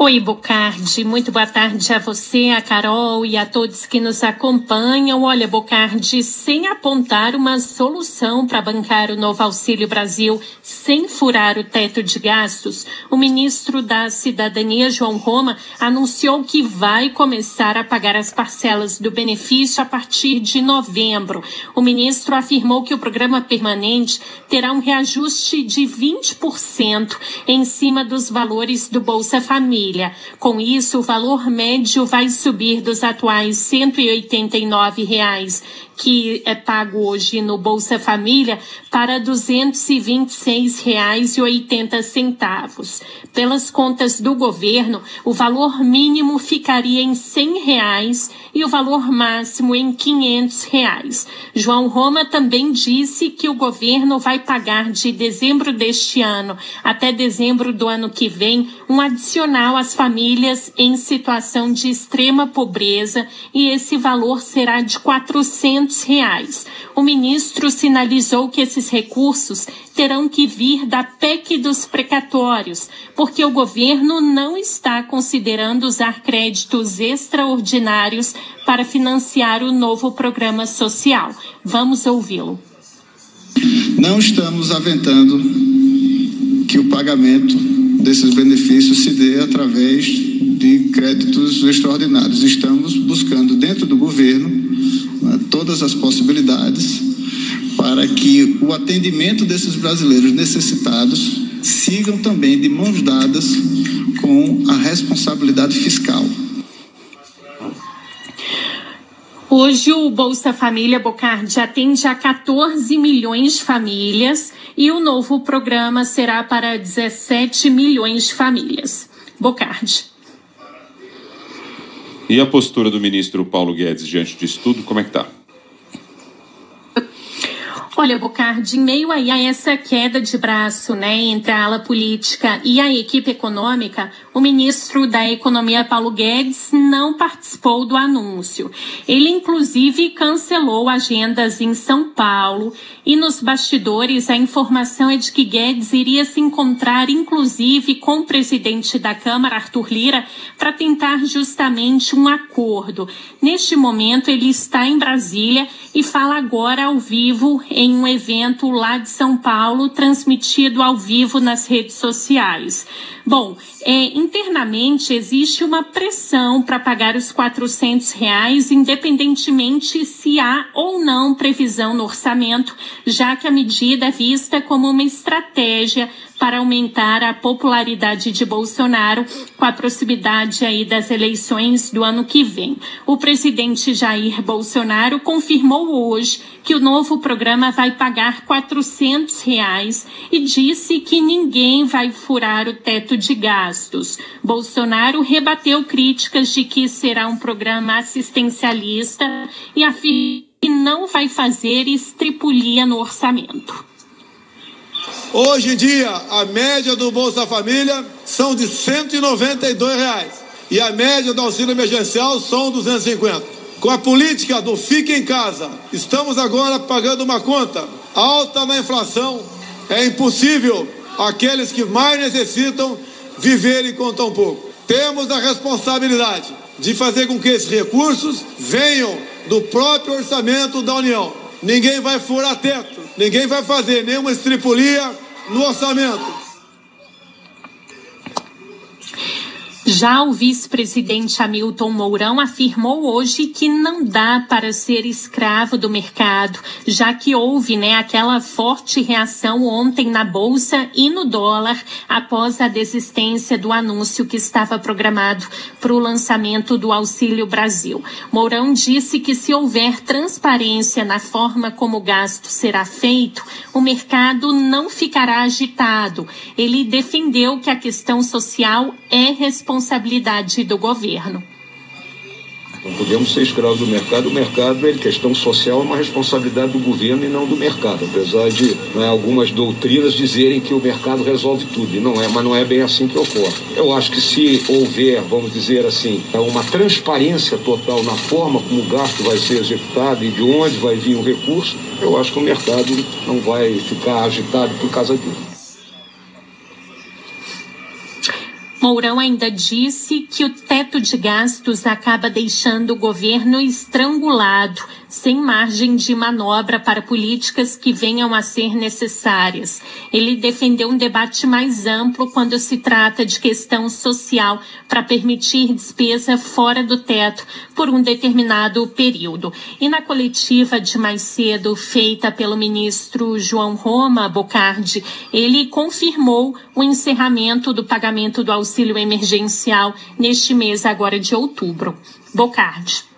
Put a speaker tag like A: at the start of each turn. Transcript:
A: Oi, Bocardi. Muito boa tarde a você, a Carol e a todos que nos acompanham. Olha, Bocardi, sem apontar uma solução para bancar o novo Auxílio Brasil sem furar o teto de gastos, o ministro da Cidadania, João Roma, anunciou que vai começar a pagar as parcelas do benefício a partir de novembro. O ministro afirmou que o programa permanente terá um reajuste de 20% em cima dos valores do Bolsa Família Com isso, o valor médio vai subir dos atuais 189 reais que é pago hoje no Bolsa Família para R$ 226,80. Pelas contas do governo, o valor mínimo ficaria em 100 reais e o valor máximo em 500 reais. João Roma também disse que o governo vai pagar de dezembro deste ano até dezembro do ano que vem um adicional às famílias em situação de extrema pobreza e esse valor será de 400 reais. O ministro sinalizou que esses recursos terão que vir da PEC dos precatórios, porque o governo não está considerando usar créditos extraordinários para financiar o novo programa social. Vamos ouvi-lo.
B: Não estamos aventando que o pagamento desses benefícios se dê através de créditos extraordinários. Estamos buscando dentro do governo né, todas as possibilidades para que o atendimento desses brasileiros necessitados sigam também de mãos dadas com a responsabilidade fiscal.
A: Hoje o Bolsa Família Bocardi atende a 14 milhões de famílias e o novo programa será para 17 milhões de famílias. Bocardi.
C: E a postura do ministro Paulo Guedes diante disso tudo, como é que está?
A: Olha, Bocardi, em meio aí a essa queda de braço né, entre a ala política e a equipe econômica, o ministro da Economia, Paulo Guedes, não participou do anúncio. Ele, inclusive, cancelou agendas em São Paulo e nos bastidores a informação é de que Guedes iria se encontrar, inclusive, com o presidente da Câmara, Arthur Lira, para tentar justamente um acordo. Neste momento, ele está em Brasília e fala agora ao vivo em um evento lá de São Paulo, transmitido ao vivo nas redes sociais. Bom, é, internamente existe uma pressão para pagar os 400 reais, independentemente se há ou não previsão no orçamento, já que a medida é vista como uma estratégia para aumentar a popularidade de Bolsonaro com a proximidade aí das eleições do ano que vem. O presidente Jair Bolsonaro confirmou hoje que o novo programa vai pagar 400 reais e disse que ninguém vai furar o teto de gastos. Bolsonaro rebateu críticas de que será um programa assistencialista e afirma que não vai fazer estripulia no orçamento.
D: Hoje em dia, a média do Bolsa Família são de 192 reais, e a média do auxílio emergencial são 250. Com a política do fique em casa, estamos agora pagando uma conta alta na inflação. É impossível aqueles que mais necessitam viverem com tão pouco. Temos a responsabilidade de fazer com que esses recursos venham do próprio orçamento da União. Ninguém vai furar teto Ninguém vai fazer nenhuma estripulia no orçamento.
A: Já o vice-presidente Hamilton Mourão afirmou hoje que não dá para ser escravo do mercado, já que houve né, aquela forte reação ontem na Bolsa e no dólar após a desistência do anúncio que estava programado para o lançamento do Auxílio Brasil. Mourão disse que se houver transparência na forma como o gasto será feito, o mercado não ficará agitado. Ele defendeu que a questão social é responsável responsabilidade do governo.
E: Não podemos ser escravos do mercado. O mercado, é questão social, é uma responsabilidade do governo e não do mercado. Apesar de né, algumas doutrinas dizerem que o mercado resolve tudo. E não é, mas não é bem assim que ocorre. Eu acho que se houver, vamos dizer assim, uma transparência total na forma como o gasto vai ser executado e de onde vai vir o recurso, eu acho que o mercado não vai ficar agitado por causa disso.
A: Mourão ainda disse que o teto de gastos acaba deixando o governo estrangulado, sem margem de manobra para políticas que venham a ser necessárias. Ele defendeu um debate mais amplo quando se trata de questão social para permitir despesa fora do teto por um determinado período. E na coletiva de mais cedo, feita pelo ministro João Roma Bocardi, ele confirmou o encerramento do pagamento do auxílio emergencial neste mês agora de outubro. Bocardi.